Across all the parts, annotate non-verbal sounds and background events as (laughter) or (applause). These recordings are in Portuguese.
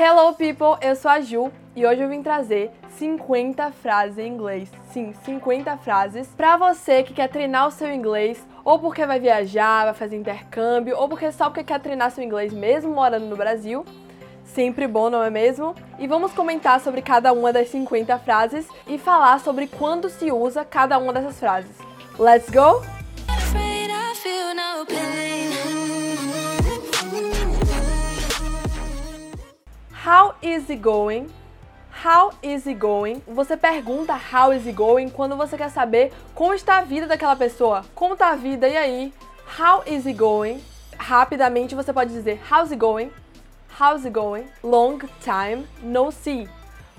Hello people, eu sou a Ju e hoje eu vim trazer 50 frases em inglês. Sim, 50 frases para você que quer treinar o seu inglês ou porque vai viajar, vai fazer intercâmbio, ou porque só porque quer treinar seu inglês mesmo morando no Brasil. Sempre bom, não é mesmo? E vamos comentar sobre cada uma das 50 frases e falar sobre quando se usa cada uma dessas frases. Let's go? How is it going? How is it going? Você pergunta how is it going quando você quer saber como está a vida daquela pessoa. Como está a vida? E aí? How is it going? Rapidamente você pode dizer how's it going? How's it going? Long time no see.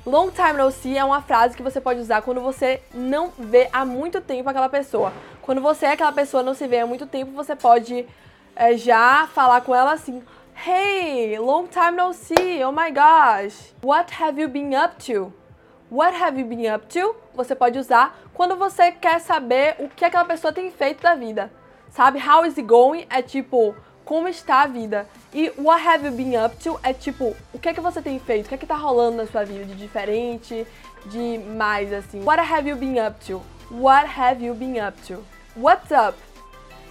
Long time no see é uma frase que você pode usar quando você não vê há muito tempo aquela pessoa. Quando você é aquela pessoa não se vê há muito tempo, você pode é, já falar com ela assim: Hey, long time no see. Oh my gosh. What have you been up to? What have you been up to? Você pode usar quando você quer saber o que aquela pessoa tem feito da vida. Sabe? How is it going? É tipo como está a vida. E what have you been up to é tipo, o que é que você tem feito? O que é que tá rolando na sua vida de diferente, de mais assim. What have you been up to? What have you been up to? What's up?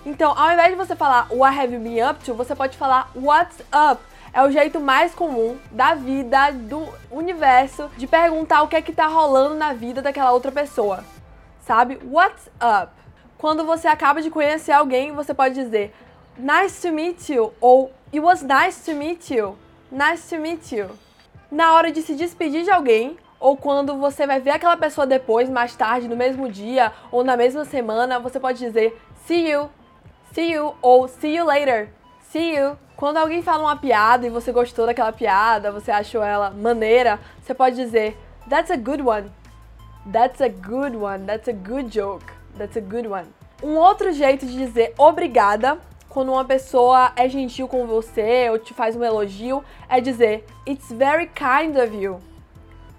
Então, ao invés de você falar what have you been up to, você pode falar what's up. É o jeito mais comum da vida, do universo, de perguntar o que é que tá rolando na vida daquela outra pessoa. Sabe? What's up? Quando você acaba de conhecer alguém, você pode dizer Nice to meet you ou It was nice to meet you. Nice to meet you. Na hora de se despedir de alguém, ou quando você vai ver aquela pessoa depois, mais tarde, no mesmo dia ou na mesma semana, você pode dizer see you, see you ou see you later, see you. Quando alguém fala uma piada e você gostou daquela piada, você achou ela maneira, você pode dizer that's a good one. That's a good one. That's a good joke. That's a good one. Um outro jeito de dizer obrigada quando uma pessoa é gentil com você ou te faz um elogio, é dizer It's very kind of you.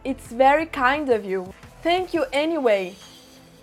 It's very kind of you. Thank you anyway.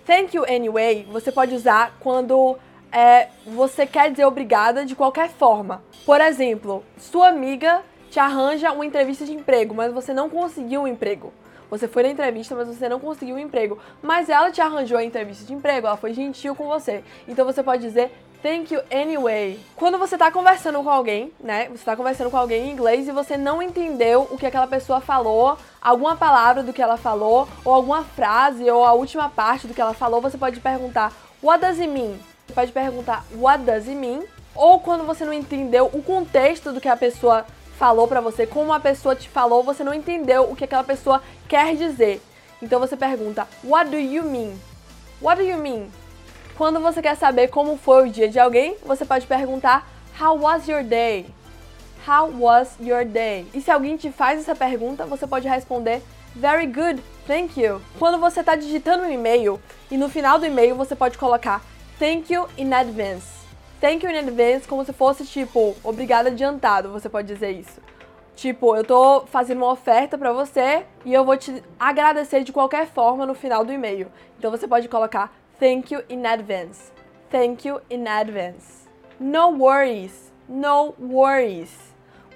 Thank you anyway você pode usar quando é, você quer dizer obrigada de qualquer forma. Por exemplo, sua amiga te arranja uma entrevista de emprego, mas você não conseguiu um emprego. Você foi na entrevista, mas você não conseguiu um emprego. Mas ela te arranjou a entrevista de emprego, ela foi gentil com você. Então você pode dizer Thank you anyway. Quando você tá conversando com alguém, né? Você tá conversando com alguém em inglês e você não entendeu o que aquela pessoa falou, alguma palavra do que ela falou, ou alguma frase, ou a última parte do que ela falou, você pode perguntar What does it mean? Você pode perguntar What does it mean? Ou quando você não entendeu o contexto do que a pessoa falou para você, como a pessoa te falou, você não entendeu o que aquela pessoa quer dizer. Então você pergunta What do you mean? What do you mean? Quando você quer saber como foi o dia de alguém, você pode perguntar How was your day? How was your day? E se alguém te faz essa pergunta, você pode responder Very good, thank you. Quando você está digitando um e-mail e no final do e-mail você pode colocar Thank you in advance. Thank you in advance como se fosse tipo obrigado adiantado, você pode dizer isso. Tipo, eu tô fazendo uma oferta para você e eu vou te agradecer de qualquer forma no final do e-mail. Então você pode colocar Thank you in advance. Thank you in advance. No worries. No worries.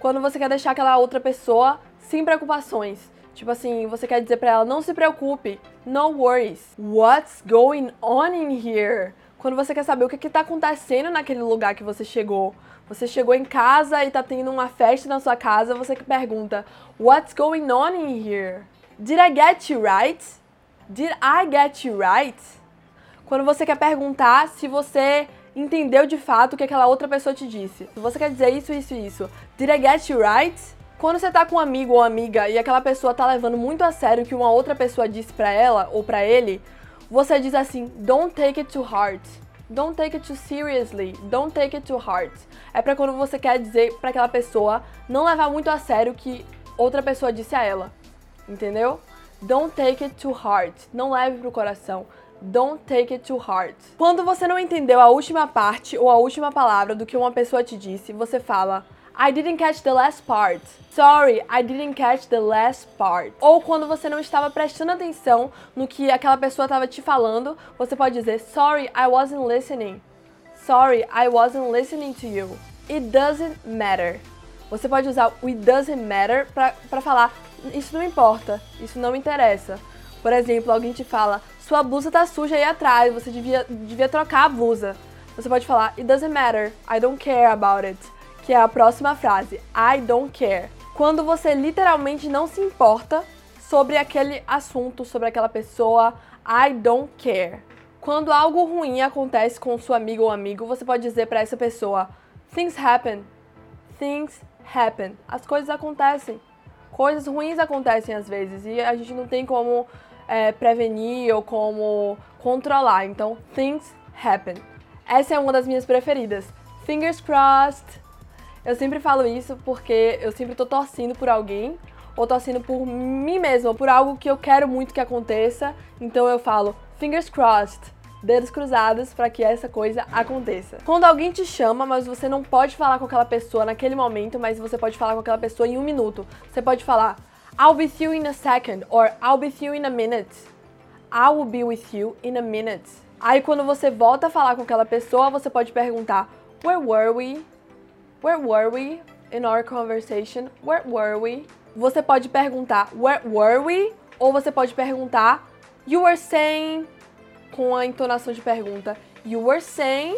Quando você quer deixar aquela outra pessoa sem preocupações. Tipo assim, você quer dizer para ela, não se preocupe. No worries. What's going on in here? Quando você quer saber o que, que tá acontecendo naquele lugar que você chegou. Você chegou em casa e tá tendo uma festa na sua casa, você que pergunta, What's going on in here? Did I get you right? Did I get you right? quando você quer perguntar se você entendeu de fato o que aquela outra pessoa te disse. Se você quer dizer isso, isso isso. Did I get you right? Quando você tá com um amigo ou amiga e aquela pessoa tá levando muito a sério o que uma outra pessoa disse para ela ou para ele, você diz assim: "Don't take it too hard". Don't take it too seriously. Don't take it too hard. É para quando você quer dizer para aquela pessoa não levar muito a sério o que outra pessoa disse a ela. Entendeu? Don't take it too hard. Não leve pro coração. Don't take it too hard. Quando você não entendeu a última parte ou a última palavra do que uma pessoa te disse, você fala I didn't catch the last part. Sorry, I didn't catch the last part. Ou quando você não estava prestando atenção no que aquela pessoa estava te falando, você pode dizer Sorry, I wasn't listening. Sorry, I wasn't listening to you. It doesn't matter. Você pode usar o it doesn't matter para falar isso não importa, isso não interessa. Por exemplo, alguém te fala, sua blusa tá suja aí atrás, você devia, devia trocar a blusa. Você pode falar, it doesn't matter, I don't care about it, que é a próxima frase, I don't care. Quando você literalmente não se importa sobre aquele assunto, sobre aquela pessoa, I don't care. Quando algo ruim acontece com sua amiga ou amigo, você pode dizer para essa pessoa, things happen, things happen. As coisas acontecem. Coisas ruins acontecem às vezes e a gente não tem como é, prevenir ou como controlar. Então, things happen. Essa é uma das minhas preferidas. Fingers crossed. Eu sempre falo isso porque eu sempre tô torcendo por alguém ou torcendo por mim mesma, por algo que eu quero muito que aconteça. Então eu falo fingers crossed dedos cruzados para que essa coisa aconteça. Quando alguém te chama, mas você não pode falar com aquela pessoa naquele momento, mas você pode falar com aquela pessoa em um minuto. Você pode falar I'll be with you in a second or I'll be with you in a minute. I will be with you in a minute. Aí quando você volta a falar com aquela pessoa, você pode perguntar Where were we? Where were we in our conversation? Where were we? Você pode perguntar Where were we? Ou você pode perguntar You were saying com a entonação de pergunta. You were saying.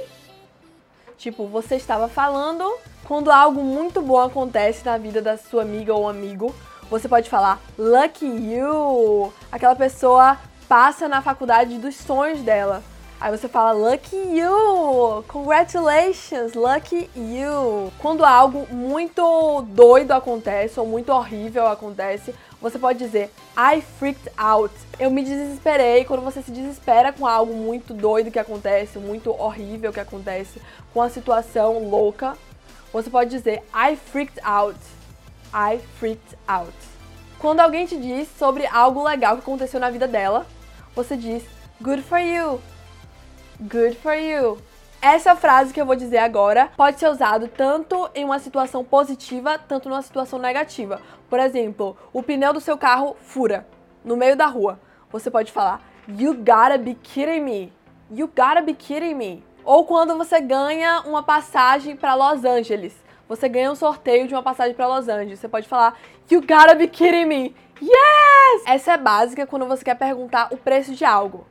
Tipo, você estava falando. Quando algo muito bom acontece na vida da sua amiga ou amigo, você pode falar Lucky you! Aquela pessoa passa na faculdade dos sonhos dela. Aí você fala Lucky you! Congratulations! Lucky you! Quando algo muito doido acontece ou muito horrível acontece, você pode dizer I freaked out. Eu me desesperei. Quando você se desespera com algo muito doido que acontece, muito horrível que acontece, com a situação louca, você pode dizer I freaked out. I freaked out. Quando alguém te diz sobre algo legal que aconteceu na vida dela, você diz Good for you. Good for you. Essa frase que eu vou dizer agora pode ser usado tanto em uma situação positiva, tanto numa situação negativa. Por exemplo, o pneu do seu carro fura no meio da rua. Você pode falar You gotta be kidding me. You gotta be kidding me. Ou quando você ganha uma passagem para Los Angeles. Você ganha um sorteio de uma passagem para Los Angeles. Você pode falar You gotta be kidding me. Yes! Essa é básica quando você quer perguntar o preço de algo.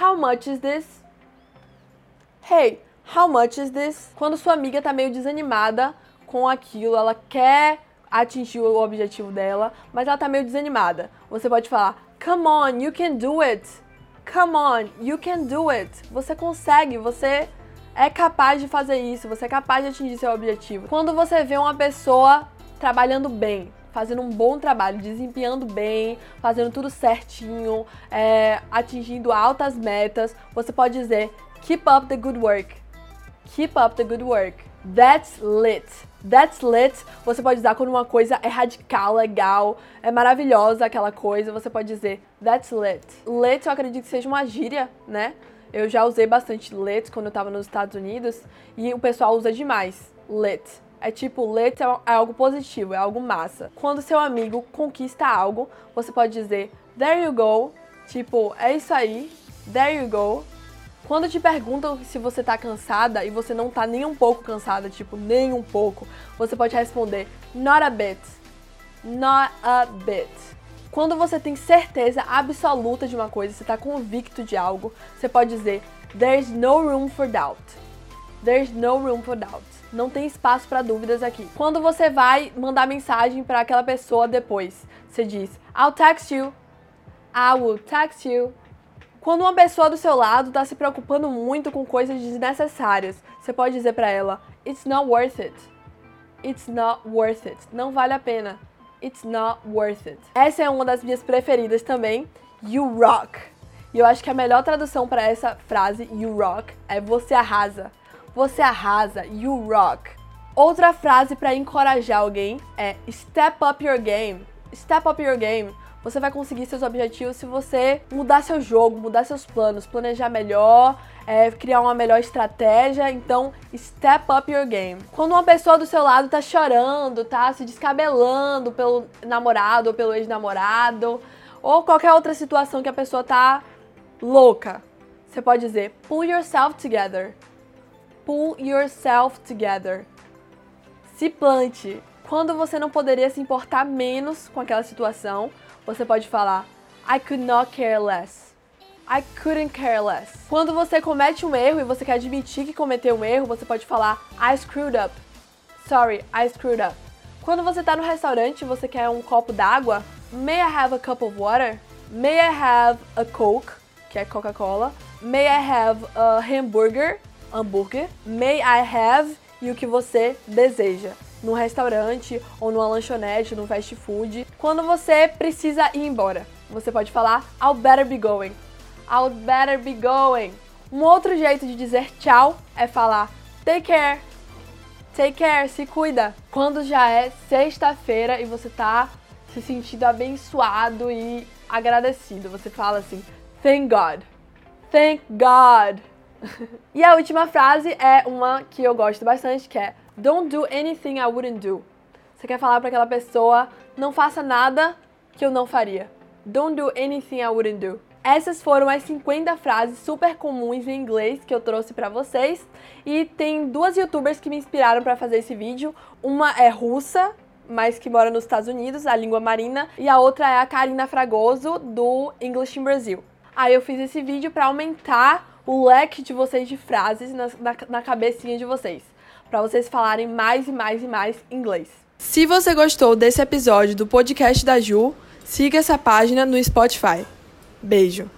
How much is this? Hey, how much is this? Quando sua amiga tá meio desanimada com aquilo, ela quer atingir o objetivo dela, mas ela tá meio desanimada. Você pode falar: Come on, you can do it. Come on, you can do it. Você consegue, você é capaz de fazer isso, você é capaz de atingir seu objetivo. Quando você vê uma pessoa trabalhando bem, fazendo um bom trabalho, desempenhando bem, fazendo tudo certinho, é, atingindo altas metas, você pode dizer Keep up the good work. Keep up the good work. That's lit. That's lit. Você pode usar quando uma coisa é radical, legal, é maravilhosa aquela coisa. Você pode dizer That's lit. Lit eu acredito que seja uma gíria, né? Eu já usei bastante lit quando eu tava nos Estados Unidos e o pessoal usa demais. Lit. É tipo, lit é, é algo positivo, é algo massa. Quando seu amigo conquista algo, você pode dizer There you go. Tipo, é isso aí. There you go. Quando te perguntam se você tá cansada e você não tá nem um pouco cansada, tipo, nem um pouco, você pode responder not a bit. Not a bit. Quando você tem certeza absoluta de uma coisa, você tá convicto de algo, você pode dizer there's no room for doubt. There's no room for doubt. Não tem espaço para dúvidas aqui. Quando você vai mandar mensagem para aquela pessoa depois, você diz I'll text you. I will text you. Quando uma pessoa do seu lado está se preocupando muito com coisas desnecessárias, você pode dizer para ela: It's not worth it. It's not worth it. Não vale a pena. It's not worth it. Essa é uma das minhas preferidas também. You rock. E eu acho que a melhor tradução para essa frase, you rock, é você arrasa. Você arrasa. You rock. Outra frase para encorajar alguém é step up your game. Step up your game. Você vai conseguir seus objetivos se você mudar seu jogo, mudar seus planos, planejar melhor, é, criar uma melhor estratégia. Então, step up your game. Quando uma pessoa do seu lado tá chorando, tá se descabelando pelo namorado ou pelo ex-namorado, ou qualquer outra situação que a pessoa tá louca, você pode dizer pull yourself together. Pull yourself together. Se plante. Quando você não poderia se importar menos com aquela situação, você pode falar I could not care less. I couldn't care less. Quando você comete um erro e você quer admitir que cometeu um erro, você pode falar I screwed up. Sorry, I screwed up. Quando você está no restaurante e você quer um copo d'água, May I have a cup of water? May I have a Coke, que é Coca-Cola? May I have a hamburger? Hambúrguer. May I have e o que você deseja. No restaurante ou numa lanchonete, no fast food. Quando você precisa ir embora, você pode falar I'll better be going. I'll better be going. Um outro jeito de dizer tchau é falar take care. Take care, se cuida. Quando já é sexta-feira e você tá se sentindo abençoado e agradecido, você fala assim: Thank God. Thank God. (laughs) e a última frase é uma que eu gosto bastante, que é Don't do anything I wouldn't do. Você quer falar para aquela pessoa: Não faça nada que eu não faria. Don't do anything I wouldn't do. Essas foram as 50 frases super comuns em inglês que eu trouxe para vocês. E tem duas youtubers que me inspiraram para fazer esse vídeo. Uma é russa, mas que mora nos Estados Unidos, a língua marina, e a outra é a Karina Fragoso do English in Brazil. Aí eu fiz esse vídeo para aumentar o leque de vocês de frases na, na, na cabecinha de vocês, para vocês falarem mais e mais e mais inglês. Se você gostou desse episódio do podcast da Ju, siga essa página no Spotify. Beijo!